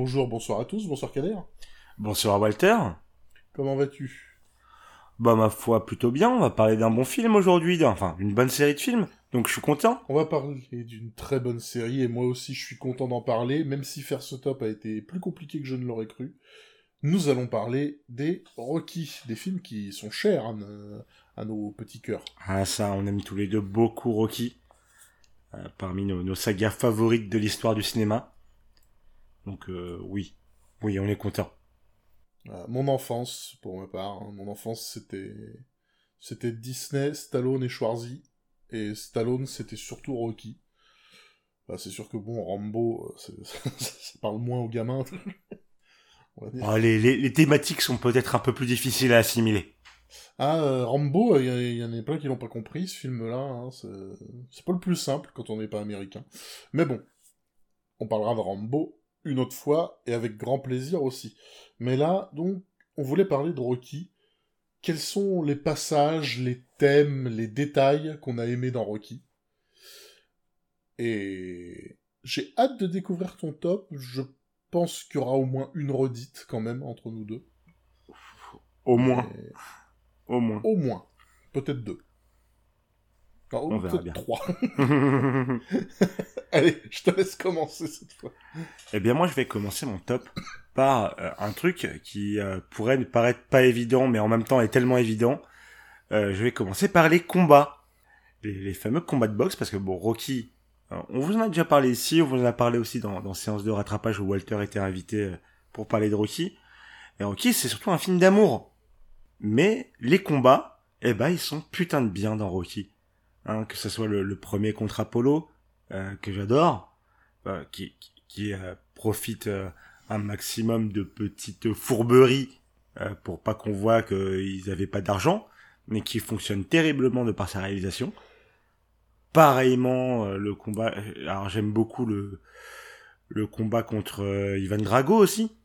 Bonjour, bonsoir à tous, bonsoir Kader. Bonsoir Walter. Comment vas-tu? Bah ma foi plutôt bien, on va parler d'un bon film aujourd'hui, enfin d'une bonne série de films, donc je suis content. On va parler d'une très bonne série et moi aussi je suis content d'en parler, même si faire ce top a été plus compliqué que je ne l'aurais cru. Nous allons parler des Rocky, des films qui sont chers à, nos, à nos petits cœurs. Ah ça, on aime tous les deux beaucoup Rocky, euh, parmi nos, nos sagas favorites de l'histoire du cinéma. Donc euh, oui, oui, on est content. Euh, mon enfance, pour ma part, hein, mon enfance c'était c'était Disney, Stallone et Schwarzy, et Stallone c'était surtout Rocky. Bah, c'est sûr que bon, Rambo, euh, ça parle moins aux gamins. oh, les, les, les, thématiques sont peut-être un peu plus difficiles à assimiler. Ah, euh, Rambo, il y, y, en a plein qui l'ont pas compris, ce film-là. Hein, c'est pas le plus simple quand on n'est pas américain. Mais bon, on parlera de Rambo une autre fois, et avec grand plaisir aussi. Mais là, donc, on voulait parler de Rocky. Quels sont les passages, les thèmes, les détails qu'on a aimés dans Rocky? Et j'ai hâte de découvrir ton top. Je pense qu'il y aura au moins une redite quand même entre nous deux. Au moins. Au moins. Au moins. Peut-être deux. Non, on verra bien. Trois. Allez, je te laisse commencer cette fois. Eh bien, moi, je vais commencer mon top par euh, un truc qui euh, pourrait ne paraître pas évident, mais en même temps est tellement évident. Euh, je vais commencer par les combats. Les, les, fameux combats de boxe, parce que bon, Rocky, on vous en a déjà parlé ici, on vous en a parlé aussi dans, dans Séance de rattrapage où Walter était invité pour parler de Rocky. Et Rocky, c'est surtout un film d'amour. Mais les combats, eh ben, ils sont putain de bien dans Rocky. Hein, que ce soit le, le premier contre Apollo, euh, que j'adore, euh, qui, qui euh, profite un maximum de petites fourberies pour pas qu'on voit qu'ils avaient pas d'argent, mais qui fonctionne terriblement de par sa réalisation. Pareillement, le combat. Alors j'aime beaucoup le le combat contre Ivan Drago aussi,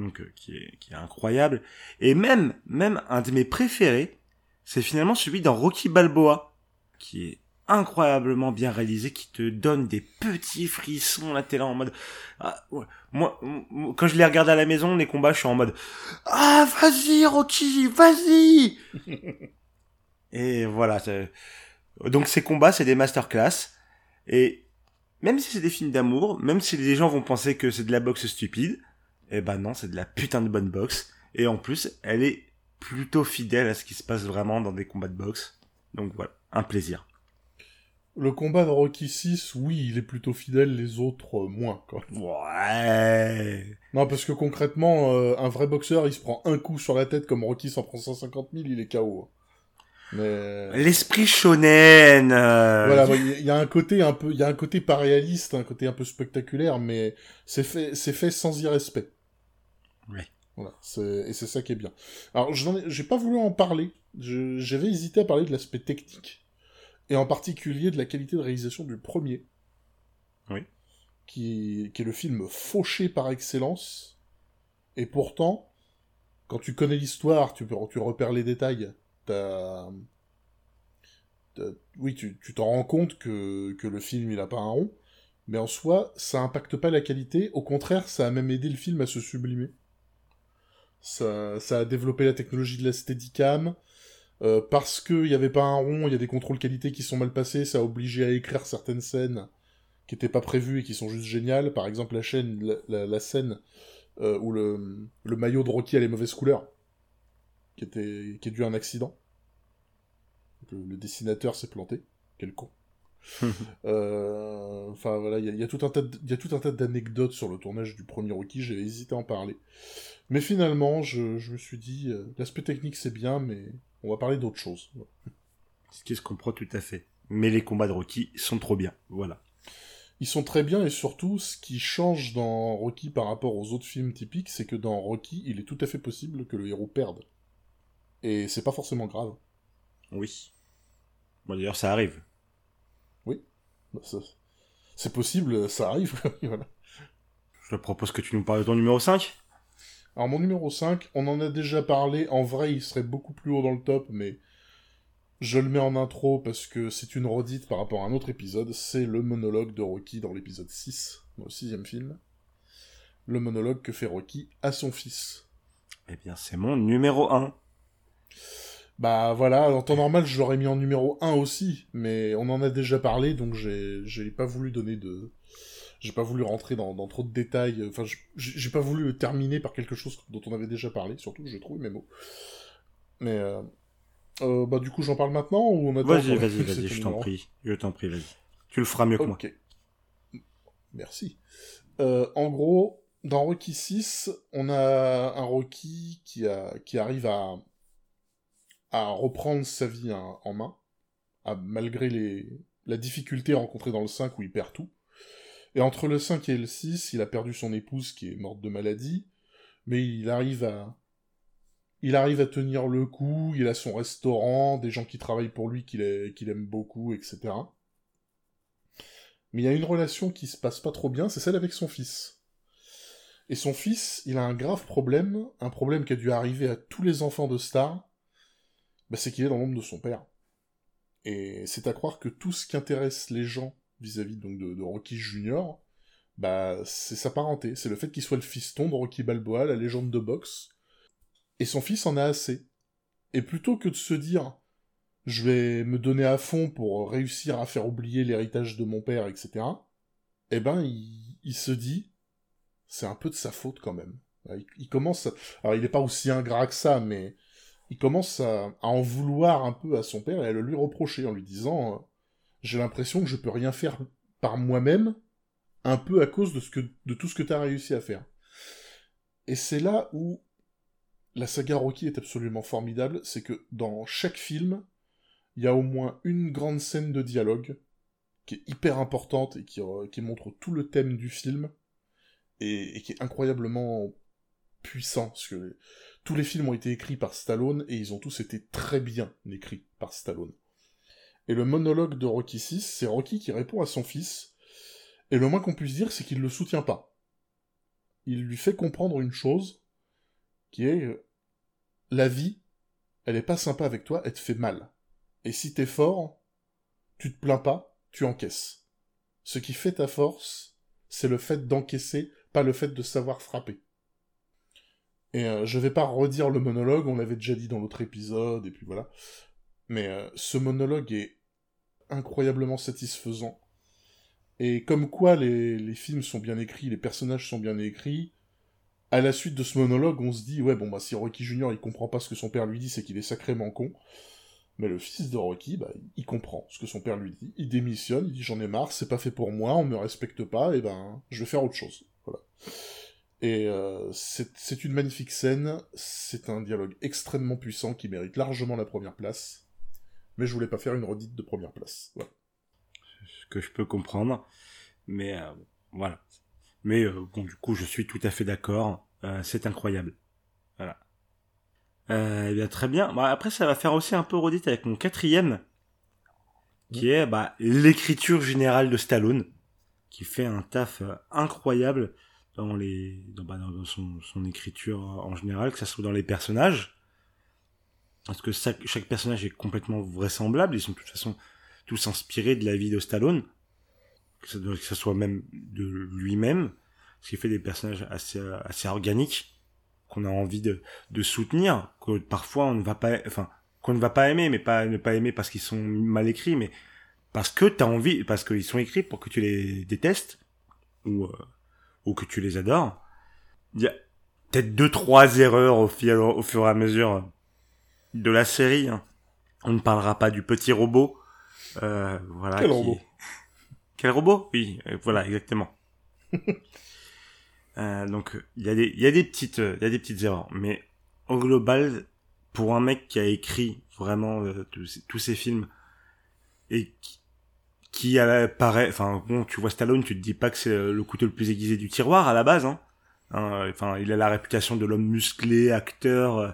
donc qui est qui est incroyable. Et même même un de mes préférés, c'est finalement celui dans Rocky Balboa, qui est incroyablement bien réalisé qui te donne des petits frissons là t'es là en mode ah, ouais. moi quand je les regarde à la maison les combats je suis en mode ah vas-y Rocky vas-y et voilà donc ces combats c'est des masterclass. Et même si c'est des films d'amour même si les gens vont penser que c'est de la boxe stupide eh ben non c'est de la putain de bonne boxe. Et en plus elle est plutôt fidèle à ce qui se passe vraiment dans des combats de boxe. Donc voilà un plaisir le combat de Rocky 6, oui, il est plutôt fidèle, les autres, euh, moins, quoi. Ouais. Non, parce que concrètement, euh, un vrai boxeur, il se prend un coup sur la tête comme Rocky s'en prend 150 000, il est KO. Mais... L'esprit shonen. Euh, voilà, il y, a un côté un peu, il y a un côté pas réaliste, un côté un peu spectaculaire, mais c'est fait, c'est fait sans irrespect. Ouais. Voilà, et c'est ça qui est bien. Alors, j'ai pas voulu en parler. J'avais hésité à parler de l'aspect technique et en particulier de la qualité de réalisation du premier. Oui. Qui, qui est le film fauché par excellence, et pourtant, quand tu connais l'histoire, tu, tu repères les détails, t'as... Oui, tu t'en rends compte que, que le film, il a pas un rond, mais en soi, ça impacte pas la qualité, au contraire, ça a même aidé le film à se sublimer. Ça, ça a développé la technologie de la steadicam, euh, parce qu'il n'y avait pas un rond, il y a des contrôles qualité qui sont mal passés, ça a obligé à écrire certaines scènes qui n'étaient pas prévues et qui sont juste géniales. Par exemple, la, chaîne, la, scène euh, où le, le, maillot de Rocky a les mauvaises couleurs, qui, était, qui est dû à un accident. Le, dessinateur s'est planté. Quel con. euh, enfin voilà, il y, y, a tout un tas d'anecdotes sur le tournage du premier Rocky, j'ai hésité à en parler. Mais finalement, je, je me suis dit, l'aspect technique c'est bien, mais on va parler d'autre chose. Ce qui se comprend tout à fait. Mais les combats de Rocky sont trop bien, voilà. Ils sont très bien et surtout, ce qui change dans Rocky par rapport aux autres films typiques, c'est que dans Rocky, il est tout à fait possible que le héros perde. Et c'est pas forcément grave. Oui. Bon, d'ailleurs, ça arrive. Oui. Bah, c'est possible, ça arrive. voilà. Je te propose que tu nous parles de ton numéro 5 alors mon numéro 5, on en a déjà parlé, en vrai il serait beaucoup plus haut dans le top, mais je le mets en intro parce que c'est une redite par rapport à un autre épisode, c'est le monologue de Rocky dans l'épisode 6, dans le sixième film. le monologue que fait Rocky à son fils. Eh bien, c'est mon numéro 1. Bah voilà, en temps normal, je l'aurais mis en numéro 1 aussi, mais on en a déjà parlé, donc j'ai pas voulu donner de... J'ai pas voulu rentrer dans, trop de détails, enfin, j'ai pas voulu terminer par quelque chose dont on avait déjà parlé, surtout, je trouve, mes mots. Mais, euh, euh, bah du coup, j'en parle maintenant, ou on attend Vas-y, vas-y, vas-y, je t'en prie, je t'en prie, vas-y. Tu le feras mieux que moi. Merci. Euh, en gros, dans Rocky 6, on a un Rocky qui, a, qui arrive à, à reprendre sa vie en main, malgré les, la difficulté rencontrée dans le 5 où il perd tout. Et entre le 5 et le 6, il a perdu son épouse qui est morte de maladie, mais il arrive à, il arrive à tenir le coup, il a son restaurant, des gens qui travaillent pour lui qu'il aime beaucoup, etc. Mais il y a une relation qui se passe pas trop bien, c'est celle avec son fils. Et son fils, il a un grave problème, un problème qui a dû arriver à tous les enfants de Star, bah c'est qu'il est dans l'ombre de son père. Et c'est à croire que tout ce qui intéresse les gens vis-à-vis donc de, Rocky Junior, bah c'est sa parenté, c'est le fait qu'il soit le fiston de Rocky Balboa, la légende de boxe. Et son fils en a assez. Et plutôt que de se dire je vais me donner à fond pour réussir à faire oublier l'héritage de mon père, etc. Eh ben, il se dit c'est un peu de sa faute quand même. Il, commence, alors il n'est pas aussi ingrat que ça, mais il commence à, en vouloir un peu à son père et à le lui reprocher en lui disant, j'ai l'impression que je peux rien faire par moi-même, un peu à cause de, tout ce que tu as réussi à faire. Et c'est là où la saga Rocky est absolument formidable, c'est que dans chaque film, il y a au moins une grande scène de dialogue qui est hyper importante et qui, euh, qui montre tout le thème du film, et, qui est incroyablement puissant, parce que tous les films ont été écrits par Stallone, et ils ont tous été très bien écrits par Stallone. Et le monologue de Rocky 6, c'est Rocky qui répond à son fils, et le moins qu'on puisse dire, c'est qu'il le soutient pas. Il lui fait comprendre une chose, qui est euh, la vie, elle est pas sympa avec toi, elle te fait mal. Et si t'es fort, tu te plains pas, tu encaisses. Ce qui fait ta force, c'est le fait d'encaisser pas le fait de savoir frapper. Et euh, je vais pas redire le monologue, on l'avait déjà dit dans l'autre épisode, et puis voilà. Mais euh, ce monologue est incroyablement satisfaisant. Et comme quoi les, films sont bien écrits, les personnages sont bien écrits, à la suite de ce monologue, on se dit, ouais, bon, bah, si Rocky Junior, il comprend pas ce que son père lui dit, c'est qu'il est sacrément con. Mais le fils de Rocky, bah, il comprend ce que son père lui dit, il démissionne, il dit, j'en ai marre, c'est pas fait pour moi, on me respecte pas, et ben, je vais faire autre chose. Voilà. Et euh, c'est une magnifique scène, c'est un dialogue extrêmement puissant qui mérite largement la première place, mais je voulais pas faire une redite de première place. Voilà. Ce que je peux comprendre, mais euh, voilà. Mais euh, bon, du coup, je suis tout à fait d'accord, c'est incroyable. Voilà. Eh bien, très bien. Bah, après, ça va faire aussi un peu redite avec mon quatrième, qui est bah, l'écriture générale de Stallone qui fait un taf euh, incroyable dans les dans, bah, dans son, son, écriture en général, que ça soit dans les personnages, parce que chaque, personnage est complètement vraisemblable, ils sont de toute façon tous inspirés de la vie de Stallone, que ça soit même de lui-même, ce qui fait des personnages assez assez organiques qu'on a envie de, de soutenir, que parfois on ne va pas, enfin qu'on ne va pas aimer, mais pas ne pas aimer parce qu'ils sont mal écrits, mais parce que t'as envie, parce qu'ils sont écrits pour que tu les détestes ou euh, ou que tu les adores. Il y a peut-être deux trois erreurs au fur et à mesure de la série. Hein. On ne parlera pas du petit robot. Euh, voilà. Quel robot Quel robot? Oui, euh, voilà exactement. euh, donc il y a des il y a des petites il y a des petites erreurs, mais au global pour un mec qui a écrit vraiment euh, tous, ces films et qui, qui paraît, enfin bon, tu vois Stallone, tu te dis pas que c'est le couteau le plus aiguisé du tiroir à la base, hein. hein enfin, il a la réputation de l'homme musclé, acteur, euh.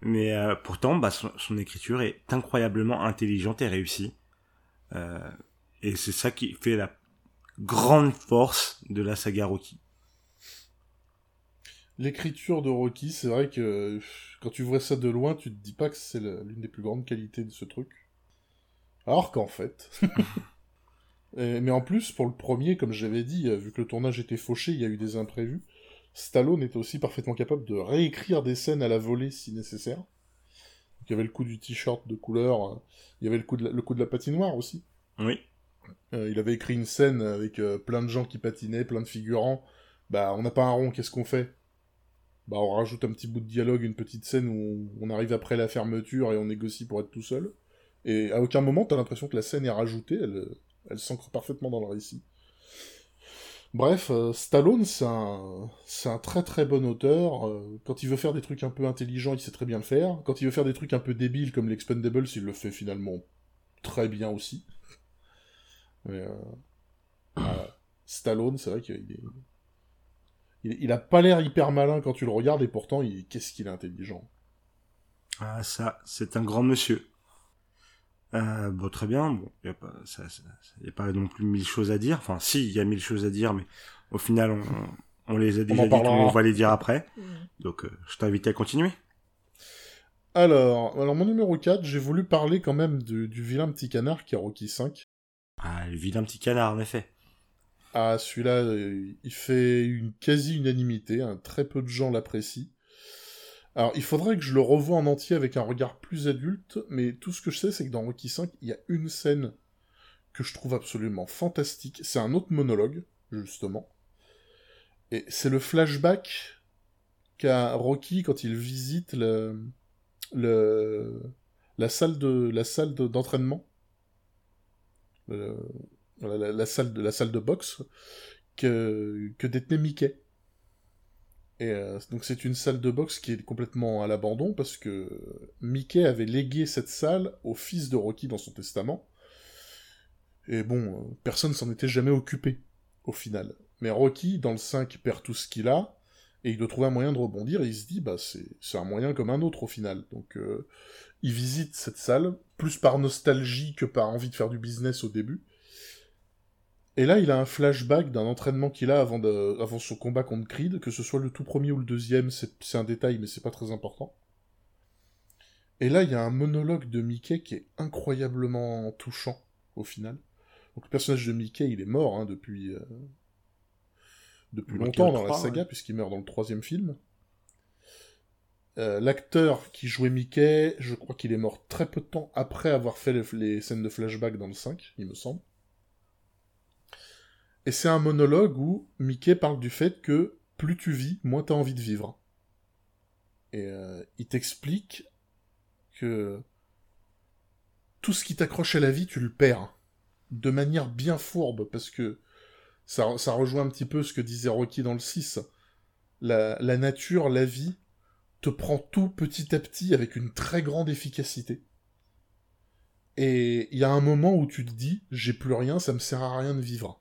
Mais euh, pourtant, bah, son, écriture est incroyablement intelligente et réussie. Euh, et c'est ça qui fait la grande force de la saga Rocky. L'écriture de Rocky, c'est vrai que quand tu vois ça de loin, tu te dis pas que c'est l'une des plus grandes qualités de ce truc. Alors qu'en fait. mais en plus, pour le premier, comme j'avais dit, vu que le tournage était fauché, il y a eu des imprévus. Stallone était aussi parfaitement capable de réécrire des scènes à la volée si nécessaire. il y avait le coup du t-shirt de couleur, il y avait le coup de la, le coup de la patinoire aussi. Oui. Euh, il avait écrit une scène avec euh, plein de gens qui patinaient, plein de figurants. Bah, on n'a pas un rond, qu'est-ce qu'on fait? Bah, on rajoute un petit bout de dialogue, une petite scène où on arrive après la fermeture et on négocie pour être tout seul. Et à aucun moment, t'as l'impression que la scène est rajoutée, elle, elle s'ancre parfaitement dans le récit. Bref, euh, Stallone, c'est un, très très bon auteur. quand il veut faire des trucs un peu intelligents, il sait très bien le faire. Quand il veut faire des trucs un peu débiles comme l'Expendables, il le fait finalement très bien aussi. Mais, euh, Stallone, c'est vrai qu'il est... Il, a pas l'air hyper malin quand tu le regardes, et pourtant, qu'est-ce qu'il est intelligent. Ah, ça, c'est un grand monsieur. Euh, bon, très bien. Bon, il n'y a, pas, a pas non plus mille choses à dire. Enfin, si, il y a mille choses à dire, mais au final, on, on les a déjà dit, on va les dire après. Donc, euh, je t'invite à continuer. Alors, alors, mon numéro 4, j'ai voulu parler quand même du, du vilain petit canard qui est Rocky 5. Ah, le vilain petit canard, en effet. Ah, celui-là, euh, il fait une quasi-unanimité, hein. très peu de gens l'apprécient. Alors, il faudrait que je le revoie en entier avec un regard plus adulte, mais tout ce que je sais, c'est que dans Rocky 5, il y a une scène que je trouve absolument fantastique. C'est un autre monologue, justement. Et c'est le flashback qu'a Rocky quand il visite le, la salle de, la salle d'entraînement euh, la, salle de la salle de boxe que que détenait Mickey. Et euh, donc c'est une salle de boxe qui est complètement à l'abandon parce que Mickey avait légué cette salle au fils de Rocky dans son testament. Et bon, euh, personne s'en était jamais occupé au final. Mais Rocky, dans le 5, perd tout ce qu'il a, et il doit trouver un moyen de rebondir, et il se dit, bah c'est un moyen comme un autre au final. Donc il visite cette salle, plus par nostalgie que par envie de faire du business au début. Et là, il a un flashback d'un entraînement qu'il a avant, de, avant son combat contre Creed, que ce soit le tout premier ou le deuxième, c'est un détail, mais c'est pas très important. Et là, il y a un monologue de Mickey qui est incroyablement touchant, au final. Donc le personnage de Mickey, il est mort hein, depuis, euh, depuis longtemps dans la saga, puisqu'il meurt dans le troisième film. Euh, l'acteur qui jouait Mickey, je crois qu'il est mort très peu de temps après avoir fait les, scènes de flashback dans le 5, il me semble. Et c'est un monologue où Mickey parle du fait que plus tu vis, moins t'as envie de vivre. Et euh, il t'explique que tout ce qui t'accroche à la vie, tu le perds. De manière bien fourbe, parce que ça, ça rejoint un petit peu ce que disait Rocky dans le 6. la nature, la vie, te prend tout petit à petit avec une très grande efficacité. Et il y a un moment où tu te dis, j'ai plus rien, ça me sert à rien de vivre.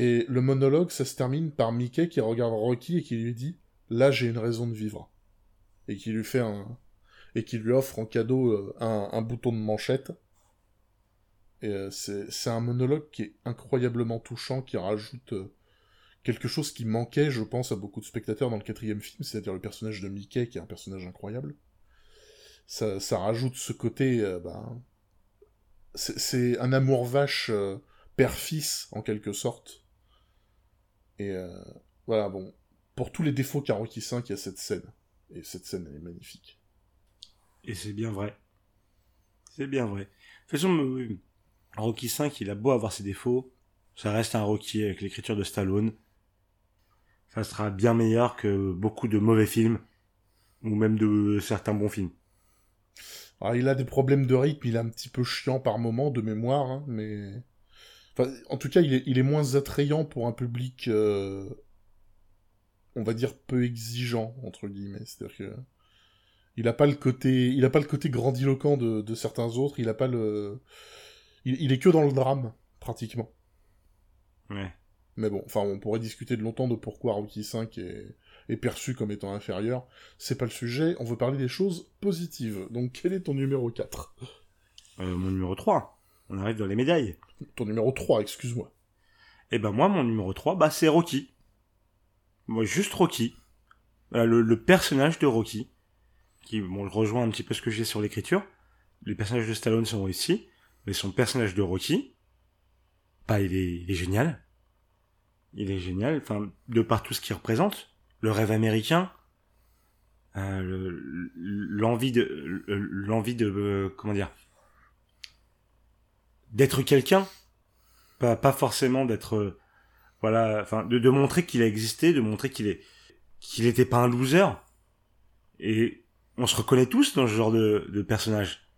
Et le monologue, ça se termine par Mickey qui regarde Rocky et qui lui dit, là j'ai une raison de vivre. Et qui lui fait un, et qui lui offre en cadeau euh, un, bouton de manchette. Et euh, c'est un monologue qui est incroyablement touchant, qui rajoute euh, quelque chose qui manquait, je pense, à beaucoup de spectateurs dans le quatrième film, c'est-à-dire le personnage de Mickey, qui est un personnage incroyable. Ça, rajoute ce côté... Ben, c'est un amour vache père-fils, en quelque sorte. Et euh, voilà, bon, pour tous les défauts qu'a Rocky 5, il y a cette scène. Et cette scène, elle est magnifique. Et c'est bien vrai. C'est bien vrai. De toute façon, Rocky 5, il a beau avoir ses défauts, ça reste un Rocky avec l'écriture de Stallone ça sera bien meilleur que beaucoup de mauvais films ou même de certains bons films. Alors, il a des problèmes de rythme, il est un petit peu chiant par moment de mémoire, hein, mais en tout cas, il est, moins attrayant pour un public, euh, on va dire peu exigeant entre guillemets. C'est-à-dire que il a pas le côté, il a pas le côté grandiloquent de, certains autres. Il a pas le, il, il est que dans le drame pratiquement. Ouais. Mais bon, enfin, on pourrait discuter de longtemps de pourquoi Rocky 5 est, perçu comme étant inférieur. C'est pas le sujet, on veut parler des choses positives. Donc, quel est ton numéro 4 euh, Mon numéro 3. On arrive dans les médailles. Ton numéro 3, excuse-moi. Eh ben, moi, mon numéro 3, bah, c'est Rocky. Moi, juste Rocky. le, personnage de Rocky. Qui, bon, rejoint un petit peu ce que j'ai sur l'écriture. Les personnages de Stallone sont ici. mais son personnage de Rocky, bah, il est, il est génial. Il est génial, enfin, de par tout ce qu'il représente. Le rêve américain, euh, l'envie de, l'envie de, euh, comment dire, d'être quelqu'un, pas, forcément d'être, euh, voilà, enfin, de, montrer qu'il a existé, de montrer qu'il est, qu'il était pas un loser. Et on se reconnaît tous dans ce genre de, de personnage.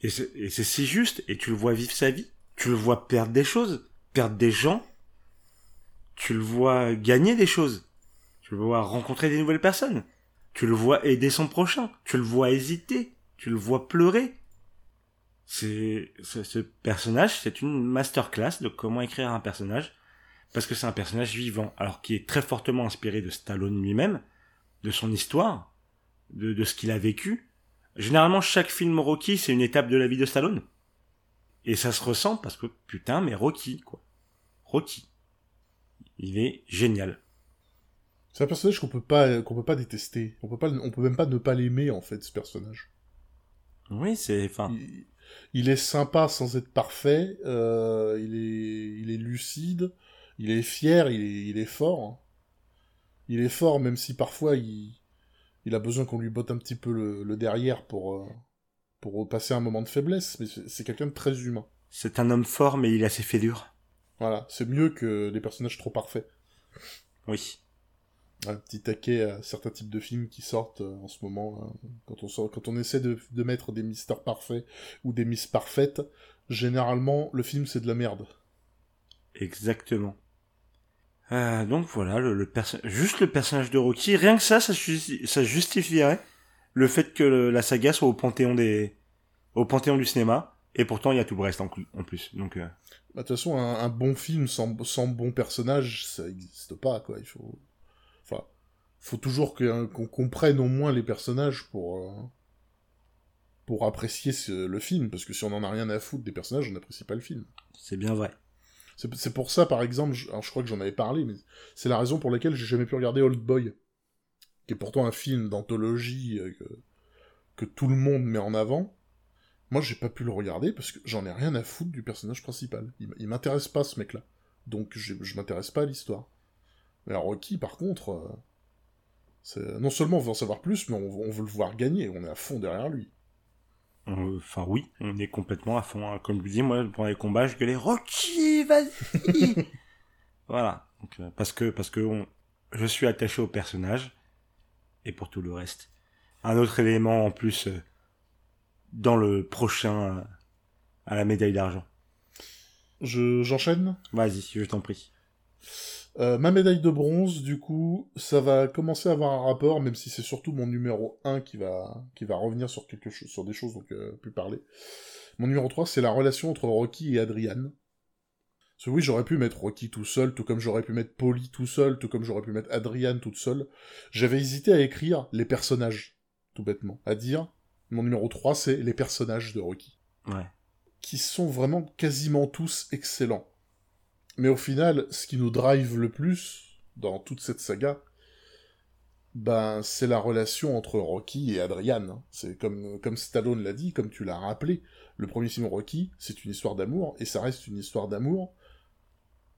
Et c'est si juste, et tu le vois vivre sa vie, tu le vois perdre des choses, perdre des gens, tu le vois gagner des choses, tu le vois rencontrer des nouvelles personnes, tu le vois aider son prochain, tu le vois hésiter, tu le vois pleurer. C'est ce personnage, c'est une masterclass de comment écrire un personnage, parce que c'est un personnage vivant, alors qui est très fortement inspiré de Stallone lui-même, de son histoire, de, de ce qu'il a vécu, Généralement, chaque film Rocky, c'est une étape de la vie de Stallone. Et ça se ressent parce que, putain, mais Rocky, quoi. Rocky. Il est génial. C'est un personnage qu'on peut pas, qu'on peut pas détester. On peut pas, on peut même pas ne pas l'aimer, en fait, ce personnage. Oui, c'est, enfin. Il, est sympa sans être parfait, euh, il est, il est lucide, il est fier, il est, il est fort. Il est fort, même si parfois il, il a besoin qu'on lui botte un petit peu le, derrière pour, euh, pour passer un moment de faiblesse, mais c'est quelqu'un de très humain. C'est un homme fort, mais il a ses fêlures. Voilà, c'est mieux que des personnages trop parfaits. Oui. Un petit taquet à certains types de films qui sortent euh, en ce moment. Hein. Quand, on sort, quand on essaie de, de mettre des mystères parfaits ou des miss parfaites, généralement, le film c'est de la merde. Exactement. Euh, donc voilà, le, le juste le personnage de Rocky, rien que ça, ça, ça justifierait le fait que la saga soit au panthéon des, au panthéon du cinéma. Et pourtant, il y a tout le reste en, plus. Donc, euh... bah, de toute façon, un, bon film sans, sans bon personnage, ça n'existe pas, quoi. Il faut, faut toujours qu'on comprenne au moins les personnages pour, euh, pour apprécier le film, parce que si on en a rien à foutre des personnages, on n'apprécie pas le film. C'est bien vrai. C'est pour ça, par exemple, je, alors je crois que j'en avais parlé, mais c'est la raison pour laquelle j'ai jamais pu regarder Old Boy, qui est pourtant un film d'anthologie euh, que, tout le monde met en avant. Moi, j'ai pas pu le regarder parce que j'en ai rien à foutre du personnage principal. Il, m'intéresse pas, ce mec-là. Donc, je m'intéresse pas à l'histoire. Mais Rocky, par contre, euh, non seulement on veut en savoir plus, mais on, on veut le voir gagner. On est à fond derrière lui. Enfin oui, on est complètement à fond. Hein. Comme je vous dis, moi pendant les combats, je gueulais Rocky, vas-y. voilà. Euh, parce que parce que je suis attaché au personnage et pour tout le reste. Un autre élément en plus euh, dans le prochain euh, à la médaille d'argent. Je j'enchaîne? Vas-y, je t'en prie. Euh, ma médaille de bronze, du coup, ça va commencer à avoir un rapport, même si c'est surtout mon numéro 1 qui va, qui va revenir sur quelque chose, sur des choses, donc euh, plus parler. Mon numéro 3, c'est la relation entre Rocky et Adrian. Parce que oui, j'aurais pu mettre Rocky tout seul, tout comme j'aurais pu mettre Polly tout seul, tout comme j'aurais pu mettre Adrian toute seule. J'avais hésité à écrire les personnages, tout bêtement. À dire, mon numéro 3, c'est les personnages de Rocky. Ouais. Qui sont vraiment quasiment tous excellents. Mais au final, ce qui nous drive le plus dans toute cette saga, ben, c'est la relation entre Rocky et Adrian. C'est comme, comme Stallone l'a dit, comme tu l'as rappelé, le premier film Rocky, c'est une histoire d'amour, et ça reste une histoire d'amour,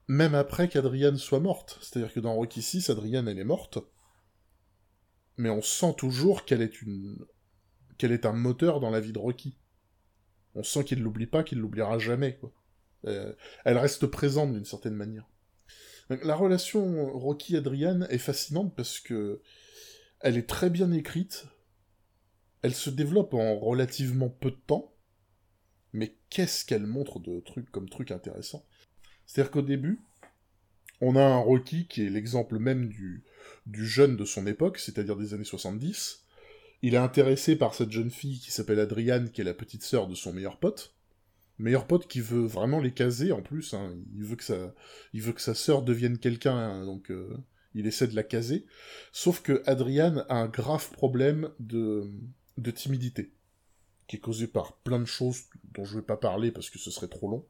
même après qu'Adrian soit morte. C'est-à-dire que dans Rocky 6, Adrian, elle est morte, mais on sent toujours qu'elle est une, qu'elle est un moteur dans la vie de Rocky. On sent qu'il l'oublie pas, qu'il l'oubliera jamais, quoi. Euh, elle reste présente d'une certaine manière. la relation Rocky-Adrian est fascinante parce que elle est très bien écrite, elle se développe en relativement peu de temps, mais qu'est-ce qu'elle montre de trucs comme trucs intéressants. C'est-à-dire qu'au début, on a un Rocky qui est l'exemple même du, du jeune de son époque, c'est-à-dire des années 70. Il est intéressé par cette jeune fille qui s'appelle Adriane, qui est la petite sœur de son meilleur pote meilleur pote qui veut vraiment les caser en plus. Hein. Il veut que sa, sœur devienne quelqu'un, hein, donc euh, il essaie de la caser. Sauf que Adriane a un grave problème de, timidité, qui est causé par plein de choses dont je vais pas parler parce que ce serait trop long.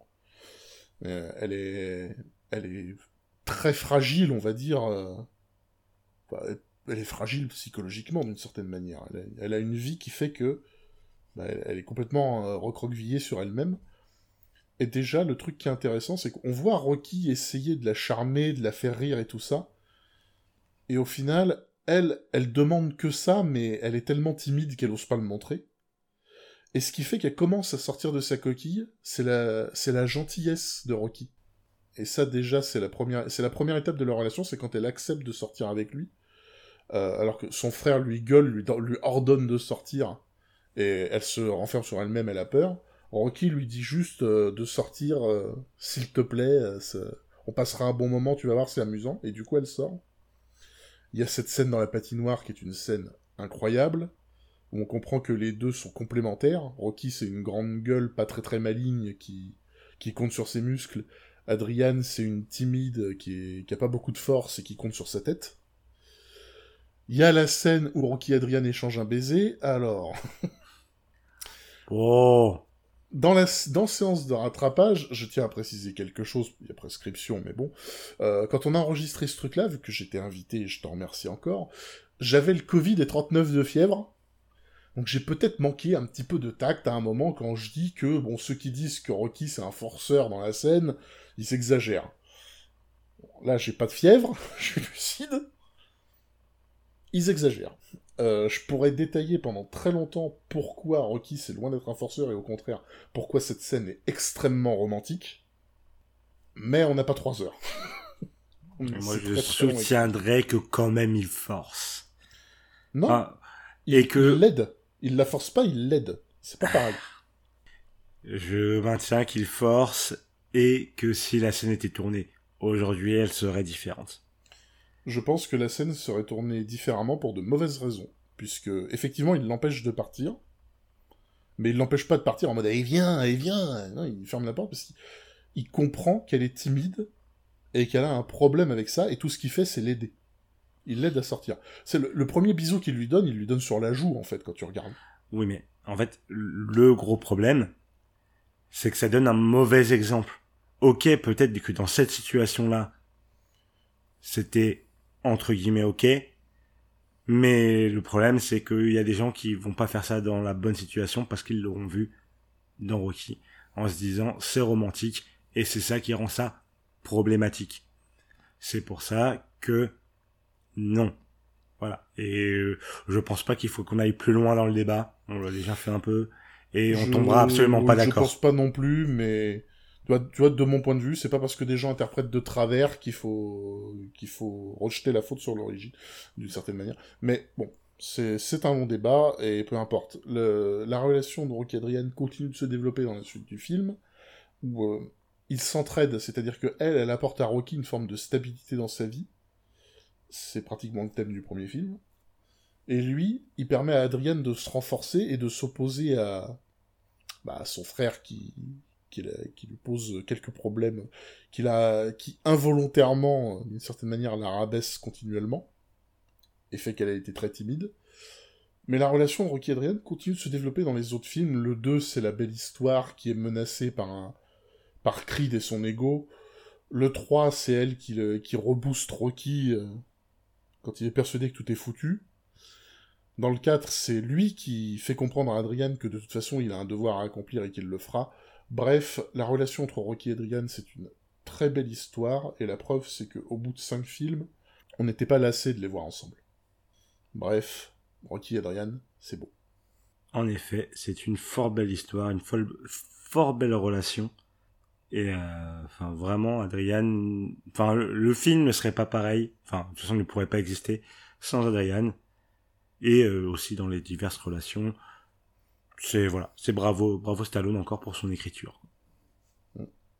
Euh, elle est, très fragile, on va dire. Euh, elle est fragile psychologiquement d'une certaine manière. Elle a, une vie qui fait que bah, elle, est complètement recroquevillée sur elle-même. Et déjà, le truc qui est intéressant, c'est qu'on voit Rocky essayer de la charmer, de la faire rire et tout ça. Et au final, elle, elle demande que ça, mais elle est tellement timide qu'elle n'ose pas le montrer. Et ce qui fait qu'elle commence à sortir de sa coquille, c'est la, gentillesse de Rocky. Et ça, déjà, c'est la première, étape de leur relation, c'est quand elle accepte de sortir avec lui. Euh, alors que son frère lui gueule, lui ordonne de sortir, et elle se renferme sur elle-même, elle a peur. Rocky lui dit juste euh, de sortir, euh, s'il te plaît, on passera un bon moment, tu vas voir, c'est amusant. Et du coup, elle sort. Il y a cette scène dans la patinoire qui est une scène incroyable, où on comprend que les deux sont complémentaires. Rocky, c'est une grande gueule, pas très très maligne, qui, compte sur ses muscles. Adrian, c'est une timide qui, est, qui a pas beaucoup de force et qui compte sur sa tête. Il y a la scène où Rocky et Adrian échangent un baiser, alors... oh dans la séance de rattrapage, je tiens à préciser quelque chose, il y a prescription, mais bon, euh, quand on a enregistré ce truc-là, vu que j'étais invité, et je te remercie encore, j'avais le Covid et 39 de fièvre, donc j'ai peut-être manqué un petit peu de tact à un moment quand je dis que, bon, ceux qui disent que Rocky c'est un forceur dans la scène, ils s'exagèrent. Là, j'ai pas de fièvre, je suis lucide. Ils exagèrent. Euh, je pourrais détailler pendant très longtemps pourquoi Rocky c'est loin d'être un forceur et au contraire pourquoi cette scène est extrêmement romantique. Mais on n'a pas trois heures. Moi je soutiendrais que quand même il force. Non. et que... Il l'aide. Il la force pas, il l'aide. C'est pas pareil. Je maintiens qu'il force et que si la scène était tournée aujourd'hui, elle serait différente je pense que la scène serait tournée différemment pour de mauvaises raisons. Puisque, effectivement, il l'empêche de partir. Mais il l'empêche pas de partir en mode Allez, viens, allez, viens Non, il ferme la porte parce qu'il comprend qu'elle est timide et qu'elle a un problème avec ça, et tout ce qu'il fait, c'est l'aider. Il l'aide à sortir. C'est le, premier bisou qu'il lui donne, il lui donne sur la joue, en fait, quand tu regardes. Oui, mais en fait, le gros problème, c'est que ça donne un mauvais exemple. Ok, peut-être que dans cette situation-là, c'était entre guillemets ok. Mais le problème, c'est qu'il y a des gens qui vont pas faire ça dans la bonne situation parce qu'ils l'auront vu dans Rocky en se disant c'est romantique et c'est ça qui rend ça problématique. C'est pour ça que non. Voilà. Et euh, je pense pas qu'il faut qu'on aille plus loin dans le débat. On l'a déjà fait un peu et on tombera absolument pas d'accord. Je pense pas non plus, mais tu vois, de mon point de vue, c'est pas parce que des gens interprètent de travers qu'il faut qu'il faut rejeter la faute sur l'origine, d'une certaine manière. Mais bon, c'est un long débat, et peu importe. La relation de Rocky Adrian continue de se développer dans la suite du film, où euh, ils s'entraident, c'est-à-dire que elle, apporte à Rocky une forme de stabilité dans sa vie. C'est pratiquement le thème du premier film. Et lui, il permet à Adrian de se renforcer et de s'opposer à, bah, à son frère qui, qui, lui pose quelques problèmes, qu'il a, qui involontairement, d'une certaine manière, la rabaisse continuellement, et fait qu'elle a été très timide. Mais la relation Rocky Adrian continue de se développer dans les autres films. Le 2, c'est la belle histoire qui est menacée par un, par Creed et son ego. Le 3, c'est elle qui, qui rebooste Rocky euh, quand il est persuadé que tout est foutu. Dans le 4, c'est lui qui fait comprendre à Adrian que de toute façon il a un devoir à accomplir et qu'il le fera, Bref, la relation entre Rocky et Adrian, c'est une très belle histoire, et la preuve, c'est qu'au bout de cinq films, on n'était pas lassé de les voir ensemble. Bref, Rocky et Adrian, c'est beau. En effet, c'est une fort belle histoire, une fort belle relation. Et euh, enfin vraiment, Adrian, enfin le, film ne serait pas pareil, enfin de toute façon ne pourrait pas exister sans Adrian. Et euh, aussi dans les diverses relations, c'est voilà, c'est bravo, bravo Stallone encore pour son écriture.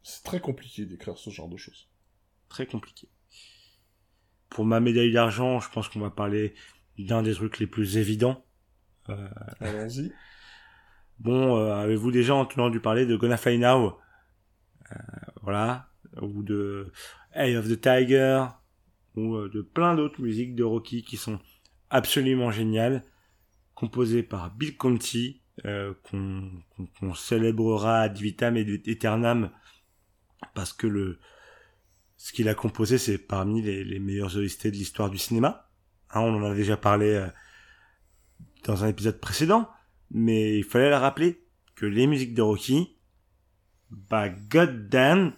C'est très compliqué d'écrire ce genre de choses. Très compliqué. Pour ma médaille d'argent, je pense qu'on va parler d'un des trucs les plus évidents. Euh... Allons-y. Bon, euh, avez-vous déjà entendu parler de Gonna Fly Now euh, Voilà, ou de Eye of the Tiger, ou euh, de plein d'autres musiques de Rocky qui sont absolument géniales, composées par Bill Conti, euh, qu'on célébrera ad et aeternam parce que le ce qu'il a composé c'est parmi les, les meilleures OST de l'histoire du cinéma. Hein, on en a déjà parlé euh, dans un épisode précédent. mais il fallait le rappeler que les musiques de Rocky, bah god damn,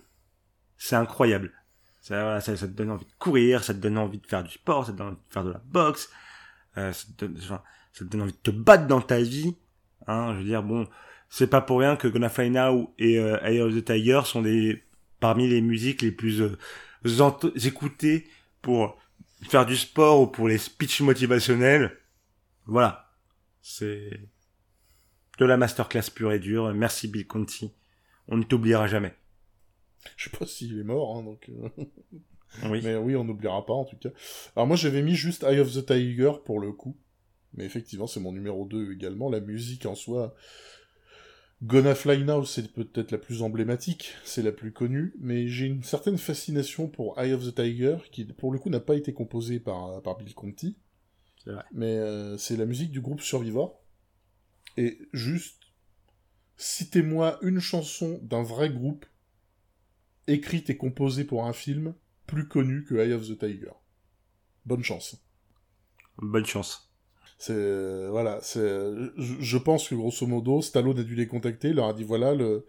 c'est incroyable. Ça, ça, ça, te donne envie de courir, ça te donne envie de faire du sport, ça te donne envie de faire de la boxe, euh, ça, te donne, enfin, ça te donne envie de te battre dans ta vie. Hein, je veux dire, bon, c'est pas pour rien que Gonna Fly Now et euh, Eye of the Tiger sont des parmi les musiques les plus euh, écoutées pour faire du sport ou pour les speeches motivationnels. Voilà. C'est de la masterclass pure et dure. Merci Bill Conti. On ne t'oubliera jamais. Je sais pas s'il est mort, hein, donc. Euh. oui. Mais oui, on n'oubliera pas en tout cas. Alors moi j'avais mis juste Eye of the Tiger pour le coup. Mais effectivement, c'est mon numéro 2 également. La musique en soi. Gonna Fly Now, c'est peut-être la plus emblématique, c'est la plus connue, mais j'ai une certaine fascination pour Eye of the Tiger, qui pour le coup n'a pas été composée par, par Bill Conti. Vrai. Mais euh, c'est la musique du groupe Survivor. Et juste, citez-moi une chanson d'un vrai groupe écrite et composée pour un film plus connu que Eye of the Tiger. Bonne chance. Bonne chance. C'est voilà, c'est je, pense que grosso modo, Stallone a dû les contacter, il leur a dit voilà le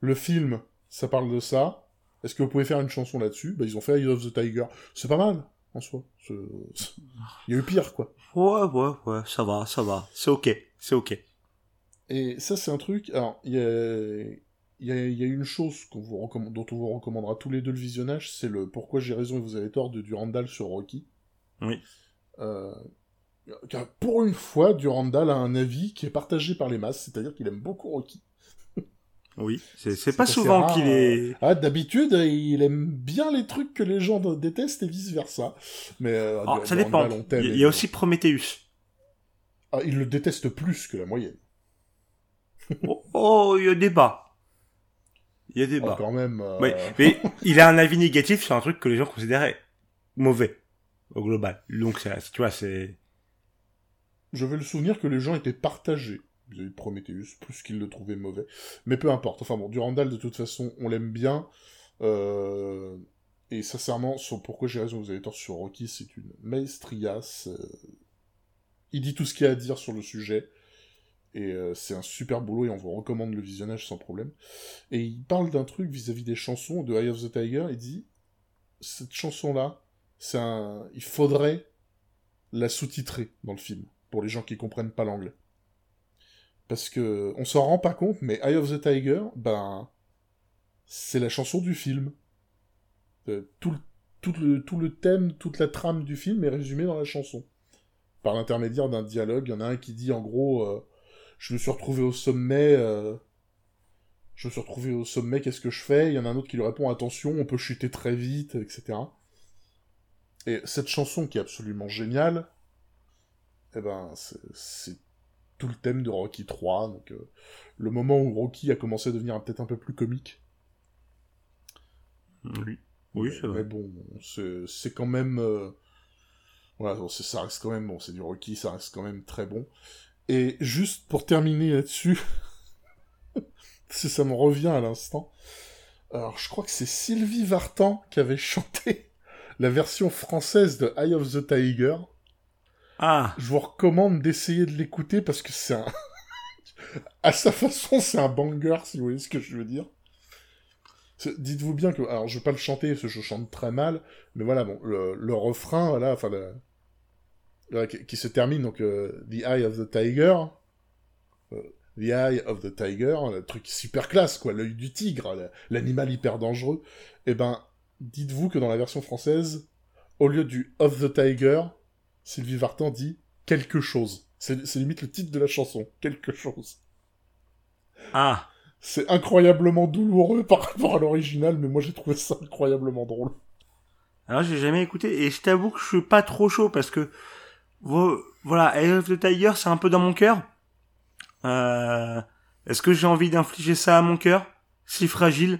le film, ça parle de ça. Est-ce que vous pouvez faire une chanson là-dessus? Bah ils ont fait Eye of the Tiger. C'est pas mal en soi. Il y a eu pire quoi. Ouais ouais ouais, ça va, ça va. C'est OK, c'est OK. Et ça c'est un truc alors il y a il y, a, y a, une chose qu'on vous dont on vous recommandera tous les deux le visionnage, c'est le Pourquoi j'ai raison et vous avez tort de Durandal sur Rocky. Oui. Euh, car pour une fois, Durandal a un avis qui est partagé par les masses, c'est-à-dire qu'il aime beaucoup Rocky. Oui, c'est pas souvent qu'il est. Ah, d'habitude, il aime bien les trucs que les gens détestent et vice versa. Mais euh, ah, ça dépend. Il y, a aussi Prometheus. Ah, il le déteste plus que la moyenne. oh, oh, il y a débat. Il y a débat. Oh, quand même. Euh, mais il a un avis négatif sur un truc que les gens considéraient mauvais au global. Donc, tu vois, c'est. Je veux le souvenir que les gens étaient partagés vis-à-vis de Prometheus, plus qu'ils le trouvaient mauvais. Mais peu importe. Enfin bon, Durandal, de toute façon, on l'aime bien. Euh... Et sincèrement, sur pourquoi j'ai raison, vous avez tort sur Rocky, c'est une maestrias. Il dit tout ce qu'il a à dire sur le sujet. Et euh, c'est un super boulot et on vous recommande le visionnage sans problème. Et il parle d'un truc vis-à-vis des chansons de Eye of the Tiger. Il dit cette chanson-là, un... il faudrait la sous-titrer dans le film pour les gens qui comprennent pas l'anglais. Parce que on s'en rend pas compte, mais Eye of the Tiger, ben c'est la chanson du film. Euh, tout, le, thème, toute la trame du film est résumée dans la chanson. Par l'intermédiaire d'un dialogue, il y en a un qui dit en gros euh, je me suis retrouvé au sommet. Euh, je me suis retrouvé au sommet, qu'est-ce que je fais? Il y en a un autre qui lui répond attention, on peut chuter très vite, etc. Et cette chanson qui est absolument géniale, eh ben, c'est tout le thème de Rocky 3, donc euh, le moment où Rocky a commencé à devenir peut-être un peu plus comique. Oui, oui, c'est vrai. Mais bon, c'est quand même. Euh, voilà, ça reste quand même bon, c'est du Rocky, ça reste quand même très bon. Et juste pour terminer là-dessus, si ça me revient à l'instant, alors je crois que c'est Sylvie Vartan qui avait chanté la version française de Eye of the Tiger. Ah. Je vous recommande d'essayer de l'écouter parce que c'est un... à sa façon, c'est un banger, si vous voyez ce que je veux dire. Dites-vous bien que, alors je vais pas le chanter parce que je chante très mal, mais voilà, bon, le, refrain, voilà, enfin, qui, se termine, donc euh, The Eye of the Tiger. Euh, the Eye of the Tiger, le truc super classe, quoi, l'œil du tigre, l'animal hyper dangereux. Eh ben, dites-vous que dans la version française, au lieu du of the Tiger, Sylvie Vartan dit quelque chose. C'est limite le titre de la chanson, quelque chose. Ah. C'est incroyablement douloureux par rapport à l'original, mais moi j'ai trouvé ça incroyablement drôle. Alors j'ai jamais écouté, et je t'avoue que je suis pas trop chaud parce que voilà, Eye of the Tiger, c'est un peu dans mon cœur. Euh, Est-ce que j'ai envie d'infliger ça à mon cœur? Si fragile?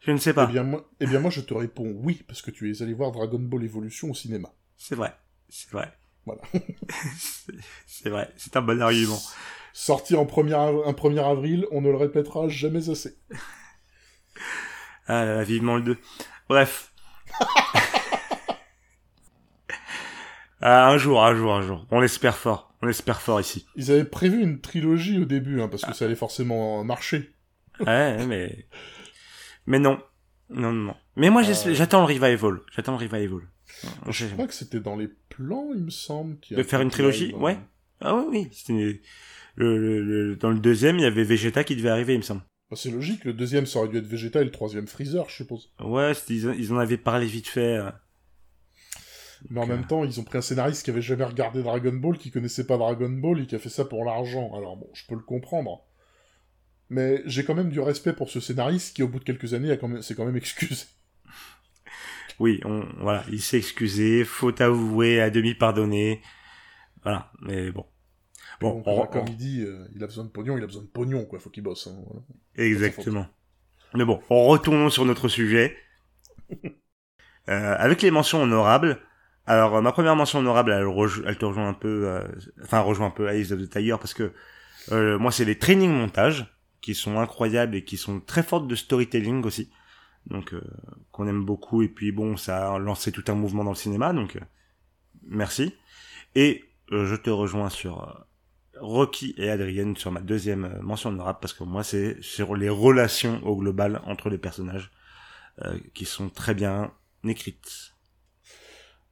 Je ne sais pas. Eh bien, moi, eh bien, moi, je te réponds oui, parce que tu es allé voir Dragon Ball Evolution au cinéma. C'est vrai, c'est vrai. Voilà. c'est vrai, c'est un bon argument. Sorti en premier, un 1er avril, on ne le répétera jamais assez. ah là vivement le 2. Bref. Ah, un jour, un jour, un jour. On l'espère fort. On espère fort ici. Ils avaient prévu une trilogie au début, hein, parce que ça allait forcément marcher. ouais, mais... Mais non. Non, non, non. Mais moi, Euh. j'attends le revival. J'attends le revival. Je crois que c'était dans les plans, il me semble. qu'il y a De faire un une trilogie Ouais. Ah oui, oui. C'était... Le, le- le- dans le deuxième, il y avait Vegeta qui devait arriver, il me semble. Bah, c'est logique, le deuxième ça aurait dû être Vegeta et le troisième Freezer, je suppose. Ouais, ils, ils en avaient parlé vite fait. euh. Mais en même temps, ils ont pris un scénariste qui avait jamais regardé Dragon Ball, qui connaissait pas Dragon Ball et qui a fait ça pour l'argent. Alors bon, je peux le comprendre. Mais j'ai quand même du respect pour ce scénariste qui, au bout de quelques années, a quand même... s'est quand même excusé. Oui, on, voilà, il s'est excusé, faute avouée, à demi pardonnée. Voilà, mais bon. Bon, on- voilà, comme on- il dit, euh, il a besoin de pognon, il a besoin de pognon, quoi, faut qu'il bosse. hein, voilà. Exactement. Mais bon, retournons sur notre sujet. Euh, avec les mentions honorables. Alors, euh, ma première mention honorable, elle, rejo- elle te rejoint un peu, euh, enfin, rejoint un peu Alice of the Tiger parce que euh, moi, c'est les training montages qui sont incroyables et qui sont très fortes de storytelling aussi. Donc, euh, qu'on aime beaucoup. Et puis, bon, ça a lancé tout un mouvement dans le cinéma. Donc, euh, merci. Et euh, je te rejoins sur euh, Rocky et Adrienne sur ma deuxième euh, mention honorable parce que moi c'est sur les relations au global entre les personnages qui sont très bien écrites.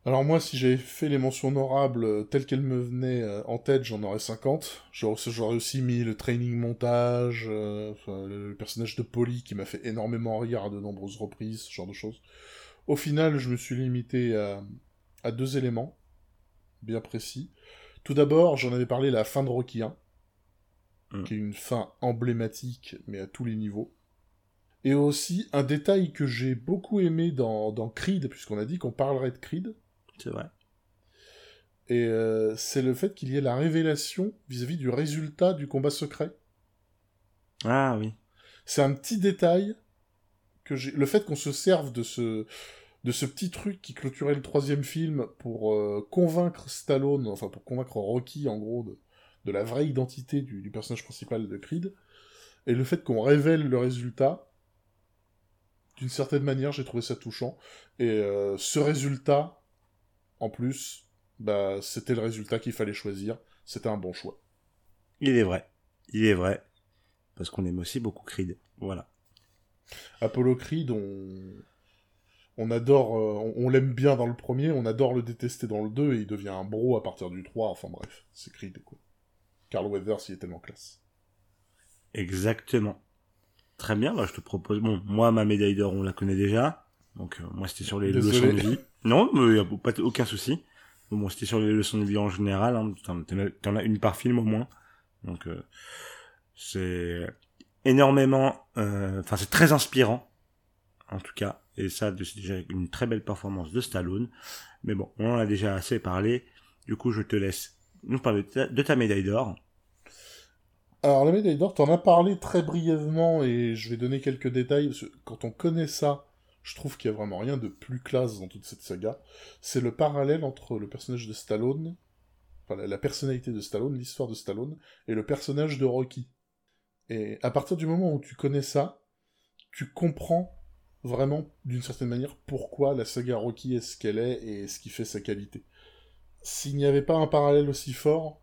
Alors moi, si j'avais fait les mentions honorables euh, telles qu'elles me venaient euh, en tête, j'en aurais 50. J'aurais aussi mis le training montage, euh, enfin, le personnage de Polly qui m'a fait énormément rire à de nombreuses reprises, ce genre de choses. Au final, je me suis limité à, à deux éléments bien précis. Tout d'abord, j'en avais parlé la fin de Rocky 1, Mm. qui est une fin emblématique, mais à tous les niveaux. Et aussi, un détail que j'ai beaucoup aimé dans, dans Creed, puisqu'on a dit qu'on parlerait de Creed, C'est vrai. et euh, c'est le fait qu'il y ait la révélation vis-à-vis du résultat du combat secret. Ah oui. C'est un petit détail que j'ai. Le fait qu'on se serve de ce de ce petit truc qui clôturait le troisième film pour euh, convaincre Stallone, enfin pour convaincre Rocky en gros de, de la vraie identité du, du personnage principal de Creed, et le fait qu'on révèle le résultat, d'une certaine manière, j'ai trouvé ça touchant. Et euh, ce résultat, en plus, bah c'était le résultat qu'il fallait choisir. C'était un bon choix. Il est vrai. Il est vrai. Parce qu'on aime aussi beaucoup Creed. Voilà. Apollo Creed, on, on adore, euh, on, on l'aime bien dans le premier, on adore le détester dans le 2, et il devient un bro à partir du 3, enfin bref, c'est Creed, quoi. Carl Weathers, il est tellement classe. Exactement. Très bien, bah, je te propose. Bon, moi, ma médaille d'or, on la connaît déjà. Donc, euh, moi, c'était sur les Désolé. leçons de vie. Non, mais y a pas aucun souci. Bon, c'était sur les leçons de vie en général. Hein. T'en, as- une par film au moins. Donc, euh, c'est énormément. euh, Enfin, c'est très inspirant, en tout cas. Et ça, c'est déjà une très belle performance de Stallone. Mais bon, on en a déjà assez parlé. Du coup, je te laisse nous parler de ta, médaille d'or. Alors, la médaille d'or, t'en as parlé très brièvement, et je vais donner quelques détails, quand on connaît ça, je trouve qu'il y a vraiment rien de plus classe dans toute cette saga. C'est le parallèle entre le personnage de Stallone, enfin, la, personnalité de Stallone, l'histoire de Stallone, et le personnage de Rocky. Et à partir du moment où tu connais ça, tu comprends vraiment, d'une certaine manière, pourquoi la saga Rocky est ce qu'elle est et ce qui fait sa qualité. S'il n'y avait pas un parallèle aussi fort,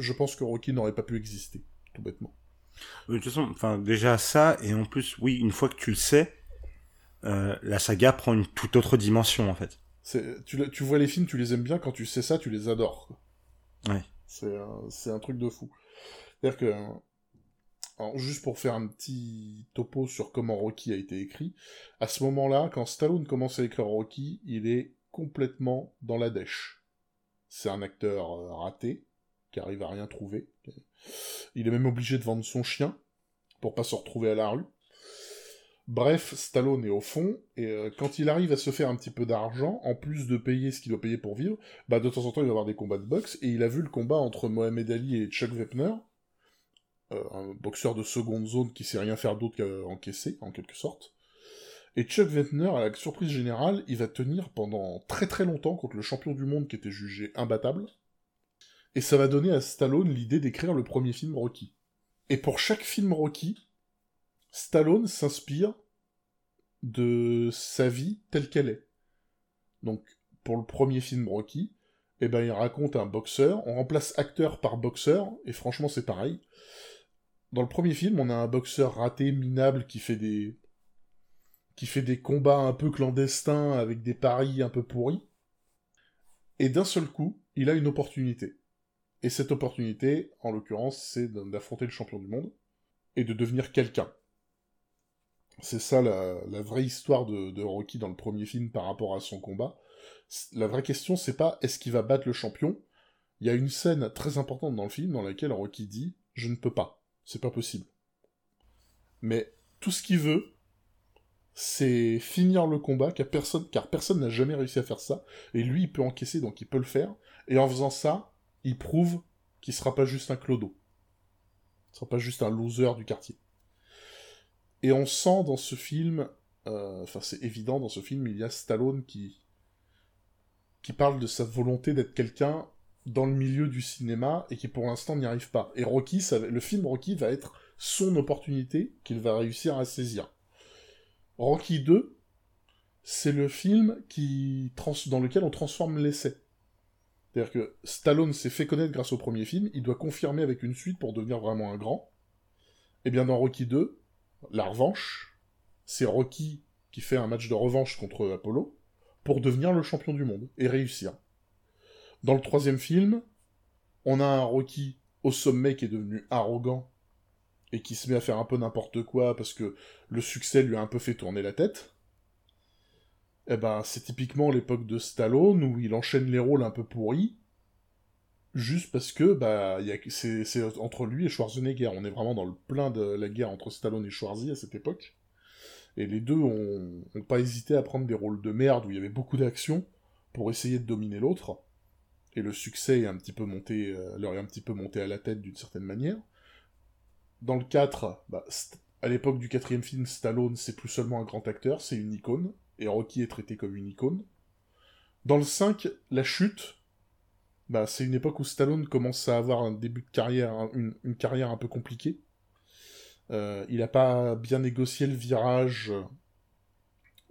je pense que Rocky n'aurait pas pu exister, tout bêtement. De toute façon, enfin, déjà ça, et en plus, oui, une fois que tu le sais, euh, la saga prend une toute autre dimension, en fait. Tu, tu vois les films, tu les aimes bien, quand tu sais ça, tu les adores. Ouais. C'est un, truc de fou. C'est-à-dire que... Alors, juste pour faire un petit topo sur comment Rocky a été écrit, à ce moment-là, quand Stallone commence à écrire Rocky, il est complètement dans la dèche. C'est un acteur euh, raté, qui arrive à rien trouver. Il est même obligé de vendre son chien, pour pas se retrouver à la rue. Bref, Stallone est au fond, et euh, quand il arrive à se faire un petit peu d'argent, en plus de payer ce qu'il doit payer pour vivre, bah de temps en temps il va avoir des combats de boxe, et il a vu le combat entre Mohamed Ali et Chuck Wepner, euh, un boxeur de seconde zone qui sait rien faire d'autre qu'encaisser, en quelque sorte. Et Chuck Wepner, à la surprise générale, il va tenir pendant très très longtemps contre le champion du monde qui était jugé imbattable, et ça va donner à Stallone l'idée d'écrire le premier film Rocky. Et pour chaque film Rocky, Stallone s'inspire de sa vie telle qu'elle est. Donc, pour le premier film Rocky, eh ben il raconte un boxeur, on remplace acteur par boxeur, et franchement c'est pareil. Dans le premier film, on a un boxeur raté, minable, qui fait des qui fait des combats un peu clandestins avec des paris un peu pourris. Et d'un seul coup, il a une opportunité. Et cette opportunité, en l'occurrence, c'est d'affronter le champion du monde et de devenir quelqu'un. C'est ça la, vraie histoire de, Rocky dans le premier film par rapport à son combat. La vraie question, c'est pas est-ce qu'il va battre le champion? Il y a une scène très importante dans le film dans laquelle Rocky dit je ne peux pas, c'est pas possible. Mais tout ce qu'il veut, c'est finir le combat, car personne, car personne n'a jamais réussi à faire ça, et lui, il peut encaisser, donc il peut le faire, et en faisant ça, il prouve qu'il sera pas juste un clodo. Il sera pas juste un loser du quartier. Et on sent dans ce film, euh, enfin c'est évident, dans ce film, il y a Stallone qui, qui parle de sa volonté d'être quelqu'un dans le milieu du cinéma et qui pour l'instant n'y arrive pas. Et Rocky, le film Rocky va être son opportunité qu'il va réussir à saisir. Rocky 2, c'est le film qui dans lequel on transforme l'essai. C'est-à-dire que Stallone s'est fait connaître grâce au premier film, il doit confirmer avec une suite pour devenir vraiment un grand. Et eh bien dans Rocky 2, la revanche, c'est Rocky qui fait un match de revanche contre Apollo pour devenir le champion du monde et réussir. Dans le troisième film, on a un Rocky au sommet qui est devenu arrogant et qui se met à faire un peu n'importe quoi parce que le succès lui a un peu fait tourner la tête, eh ben c'est typiquement l'époque de Stallone où il enchaîne les rôles un peu pourris, juste parce que bah c'est entre lui et Schwarzenegger. On est vraiment dans le plein de la guerre entre Stallone et Schwarzy à cette époque. Et les deux ont, pas hésité à prendre des rôles de merde où il y avait beaucoup d'action pour essayer de dominer l'autre. Et le succès est un petit peu monté, euh, leur est un petit peu monté à la tête d'une certaine manière. Dans le 4, bah, à l'époque du quatrième film, Stallone, c'est plus seulement un grand acteur, c'est une icône, et Rocky est traité comme une icône. Dans le 5, la chute, bah, c'est une époque où Stallone commence à avoir un début de carrière, une, carrière un peu compliquée. Euh, il n'a pas bien négocié le virage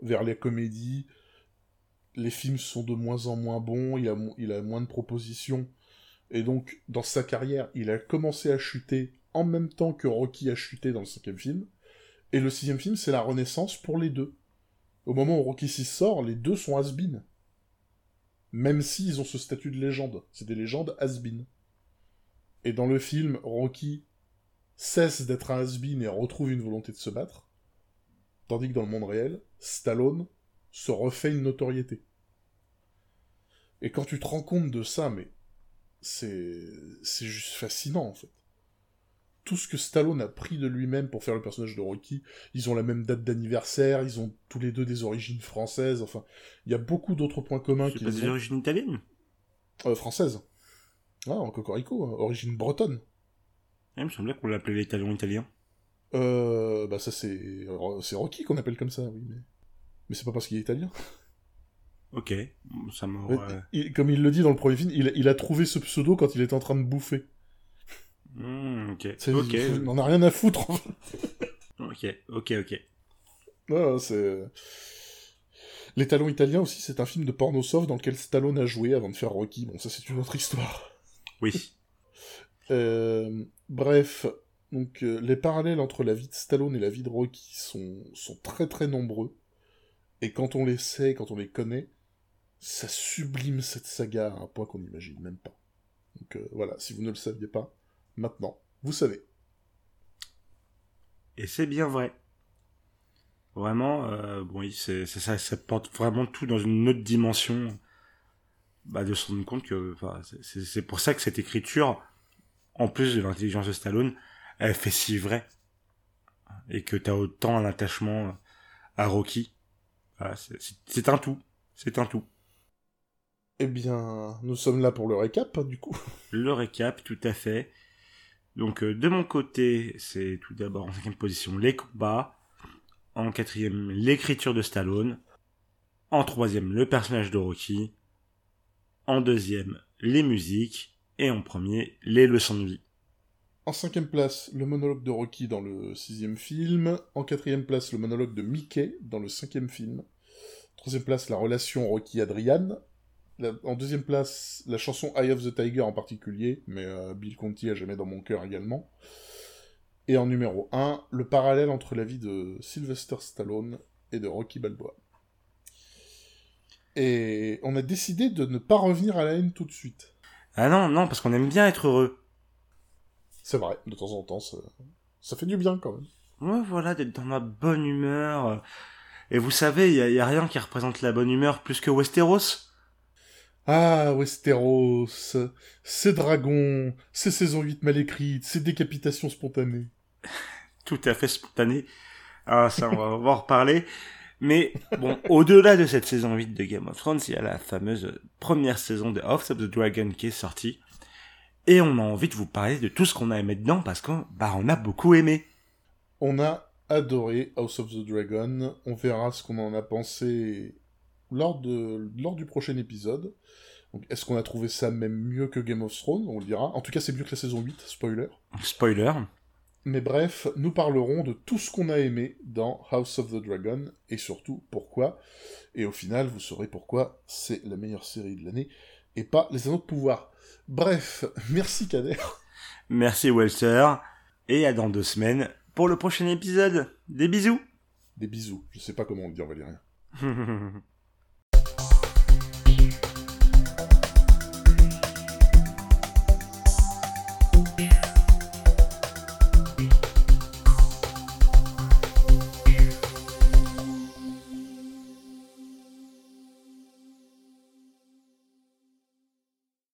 vers les comédies. Les films sont de moins en moins bons, il a, moins de propositions. Et donc, dans sa carrière, il a commencé à chuter en même temps que Rocky a chuté dans le cinquième film. Et le sixième film, c'est la renaissance pour les deux. Au moment où Rocky 6 sort, les deux sont has. Même s'ils ont ce statut de légende. C'est des légendes has -been. Et dans le film, Rocky cesse d'être un has et retrouve une volonté de se battre. Tandis que dans le monde réel, Stallone se refait une notoriété. Et quand tu te rends compte de ça, mais c'est c'est juste fascinant en fait tout ce que Stallone a pris de lui-même pour faire le personnage de Rocky. Ils ont la même date d'anniversaire, ils ont tous les deux des origines françaises, enfin, il y a beaucoup d'autres points communs. C'est pas des origines italiennes? Euh, Françaises. Ah, en Cocorico, hein, origine bretonne. il me semblait qu'on l'appelait l'italien italien. Euh, bah ça c'est c'est Rocky qu'on appelle comme ça, oui, mais mais c'est pas parce qu'il est italien. Ok, ça m'a. Comme il le dit dans le premier film, il, il a trouvé ce pseudo quand il était en train de bouffer. Hmm, ok. ok. On a rien à foutre. ok, ok, ok. Non, c'est. Les Talons Italiens aussi, c'est un film de porno soft dans lequel Stallone a joué avant de faire Rocky. Bon, ça c'est une autre histoire. Oui. euh, bref, donc euh, les parallèles entre la vie de Stallone et la vie de Rocky sont, sont très très nombreux. Et quand on les sait, quand on les connaît, ça sublime cette saga à un point qu'on n'imagine même pas. Donc euh, voilà, si vous ne le saviez pas, Maintenant, vous savez. Et c'est bien vrai. Vraiment, euh, bon, oui, c'est ça, ça porte vraiment tout dans une autre dimension. Bah, de se rendre compte que, c'est pour ça que cette écriture, en plus de l'intelligence de Stallone, elle fait si vrai. Et que t'as autant un attachement à Rocky. Voilà, c'est un tout. C'est un tout. Eh bien, nous sommes là pour le récap, du coup. Le récap, tout à fait. Donc euh, de mon côté, c'est tout d'abord en cinquième position les combats, en quatrième l'écriture de Stallone, en troisième le personnage de Rocky, en deuxième les musiques, et en premier les leçons de vie. En cinquième place, le monologue de Rocky dans le sixième film. En quatrième place, le monologue de Mickey dans le cinquième film. Troisième place, la relation Rocky-Adrian. En deuxième place, la chanson Eye of the Tiger en particulier, mais euh, Bill Conti a jamais dans mon cœur également. Et en numéro 1, le parallèle entre la vie de Sylvester Stallone et de Rocky Balboa. Et on a décidé de ne pas revenir à la haine tout de suite. Ah non, non, parce qu'on aime bien être heureux. C'est vrai, de temps en temps, ça, ça fait du bien quand même. Ouais, voilà, d'être dans la bonne humeur. Et vous savez, il y, a rien qui représente la bonne humeur plus que Westeros. Ah, Westeros, ces dragons, ces saisons 8 mal écrites, ces décapitations spontanées. Tout à fait spontanées. Ah, ça, on va en reparler. Mais bon, au-delà de cette saison 8 de Game of Thrones, il y a la fameuse première saison de House of the Dragon qui est sortie. Et on a envie de vous parler de tout ce qu'on a aimé dedans parce qu'on bah, on a beaucoup aimé. On a adoré House of the Dragon. On verra ce qu'on en a pensé lors, de, lors du prochain épisode. Est-ce qu'on a trouvé ça même mieux que Game of Thrones? On le dira. En tout cas, c'est mieux que la saison 8, spoiler. Spoiler. Mais bref, nous parlerons de tout ce qu'on a aimé dans House of the Dragon, et surtout pourquoi. Et au final, vous saurez pourquoi c'est la meilleure série de l'année, et pas Les Anneaux de Pouvoir. Bref, merci Kader. Merci Walter, et à dans deux semaines pour le prochain épisode. Des bisous. Des bisous. Je sais pas comment on le dit en valérien.